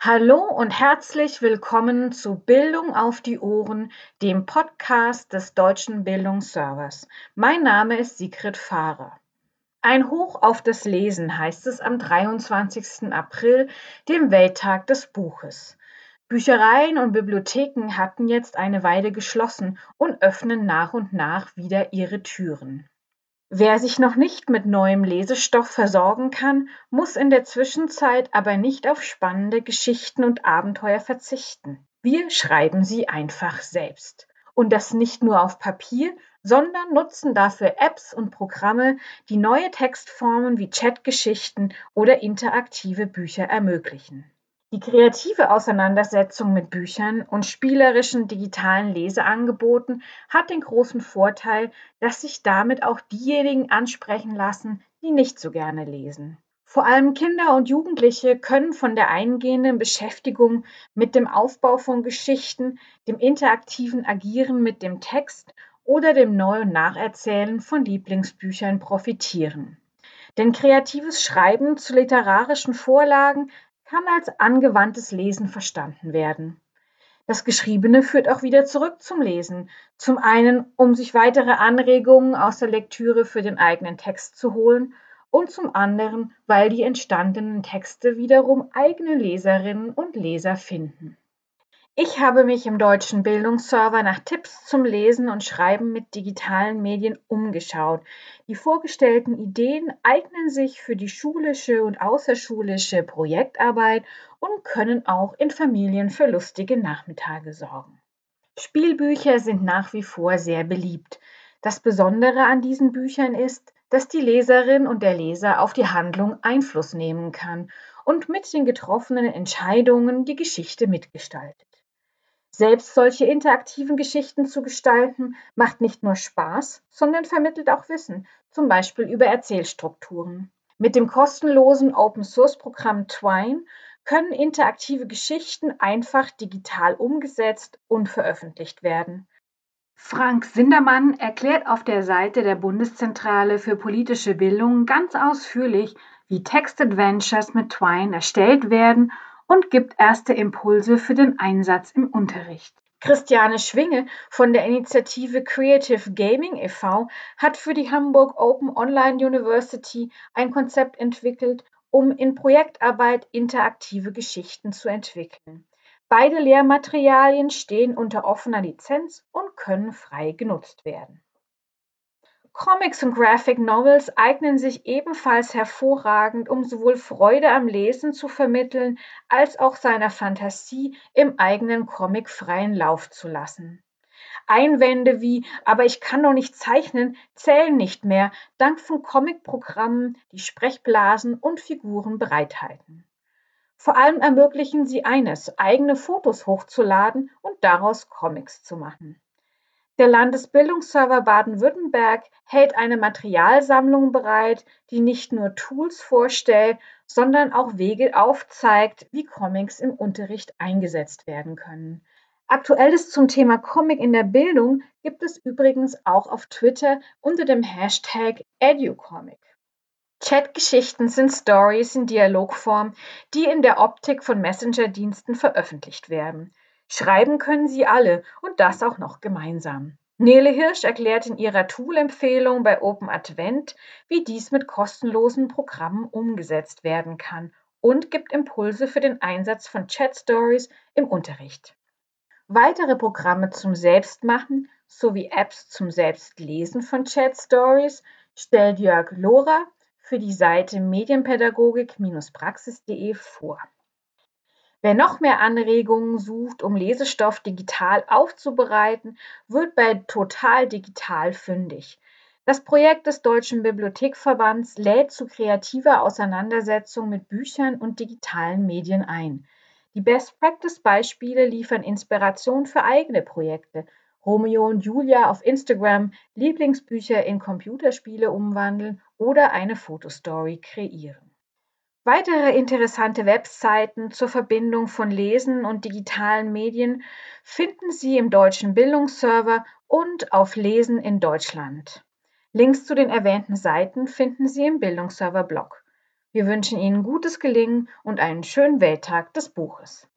Hallo und herzlich willkommen zu Bildung auf die Ohren, dem Podcast des Deutschen Bildungsservers. Mein Name ist Sigrid Fahrer. Ein Hoch auf das Lesen heißt es am 23. April, dem Welttag des Buches. Büchereien und Bibliotheken hatten jetzt eine Weile geschlossen und öffnen nach und nach wieder ihre Türen. Wer sich noch nicht mit neuem Lesestoff versorgen kann, muss in der Zwischenzeit aber nicht auf spannende Geschichten und Abenteuer verzichten. Wir schreiben sie einfach selbst. Und das nicht nur auf Papier, sondern nutzen dafür Apps und Programme, die neue Textformen wie Chatgeschichten oder interaktive Bücher ermöglichen. Die kreative Auseinandersetzung mit Büchern und spielerischen digitalen Leseangeboten hat den großen Vorteil, dass sich damit auch diejenigen ansprechen lassen, die nicht so gerne lesen. Vor allem Kinder und Jugendliche können von der eingehenden Beschäftigung mit dem Aufbau von Geschichten, dem interaktiven Agieren mit dem Text oder dem Neu- und Nacherzählen von Lieblingsbüchern profitieren. Denn kreatives Schreiben zu literarischen Vorlagen kann als angewandtes Lesen verstanden werden. Das Geschriebene führt auch wieder zurück zum Lesen. Zum einen, um sich weitere Anregungen aus der Lektüre für den eigenen Text zu holen und zum anderen, weil die entstandenen Texte wiederum eigene Leserinnen und Leser finden. Ich habe mich im deutschen Bildungsserver nach Tipps zum Lesen und Schreiben mit digitalen Medien umgeschaut. Die vorgestellten Ideen eignen sich für die schulische und außerschulische Projektarbeit und können auch in Familien für lustige Nachmittage sorgen. Spielbücher sind nach wie vor sehr beliebt. Das Besondere an diesen Büchern ist, dass die Leserin und der Leser auf die Handlung Einfluss nehmen kann und mit den getroffenen Entscheidungen die Geschichte mitgestaltet. Selbst solche interaktiven Geschichten zu gestalten, macht nicht nur Spaß, sondern vermittelt auch Wissen, zum Beispiel über Erzählstrukturen. Mit dem kostenlosen Open-Source-Programm Twine können interaktive Geschichten einfach digital umgesetzt und veröffentlicht werden. Frank Sindermann erklärt auf der Seite der Bundeszentrale für politische Bildung ganz ausführlich, wie Text-Adventures mit Twine erstellt werden und gibt erste Impulse für den Einsatz im Unterricht. Christiane Schwinge von der Initiative Creative Gaming e.V. hat für die Hamburg Open Online University ein Konzept entwickelt, um in Projektarbeit interaktive Geschichten zu entwickeln. Beide Lehrmaterialien stehen unter offener Lizenz und können frei genutzt werden. Comics und Graphic Novels eignen sich ebenfalls hervorragend, um sowohl Freude am Lesen zu vermitteln, als auch seiner Fantasie im eigenen Comic freien Lauf zu lassen. Einwände wie aber ich kann doch nicht zeichnen zählen nicht mehr, dank von Comicprogrammen, die Sprechblasen und Figuren bereithalten. Vor allem ermöglichen sie eines, eigene Fotos hochzuladen und daraus Comics zu machen. Der Landesbildungsserver Baden-Württemberg hält eine Materialsammlung bereit, die nicht nur Tools vorstellt, sondern auch Wege aufzeigt, wie Comics im Unterricht eingesetzt werden können. Aktuelles zum Thema Comic in der Bildung gibt es übrigens auch auf Twitter unter dem Hashtag EduComic. Chatgeschichten sind Stories in Dialogform, die in der Optik von Messenger-Diensten veröffentlicht werden. Schreiben können sie alle und das auch noch gemeinsam. Nele Hirsch erklärt in ihrer Tool-Empfehlung bei Open Advent, wie dies mit kostenlosen Programmen umgesetzt werden kann und gibt Impulse für den Einsatz von Chat Stories im Unterricht. Weitere Programme zum Selbstmachen sowie Apps zum Selbstlesen von Chat Stories stellt Jörg Lohrer für die Seite medienpädagogik-praxis.de vor. Wer noch mehr Anregungen sucht, um Lesestoff digital aufzubereiten, wird bei Total Digital fündig. Das Projekt des Deutschen Bibliothekverbands lädt zu kreativer Auseinandersetzung mit Büchern und digitalen Medien ein. Die Best-Practice-Beispiele liefern Inspiration für eigene Projekte. Romeo und Julia auf Instagram, Lieblingsbücher in Computerspiele umwandeln oder eine Fotostory kreieren. Weitere interessante Webseiten zur Verbindung von Lesen und digitalen Medien finden Sie im Deutschen Bildungsserver und auf Lesen in Deutschland. Links zu den erwähnten Seiten finden Sie im Bildungsserver-Blog. Wir wünschen Ihnen gutes Gelingen und einen schönen Welttag des Buches.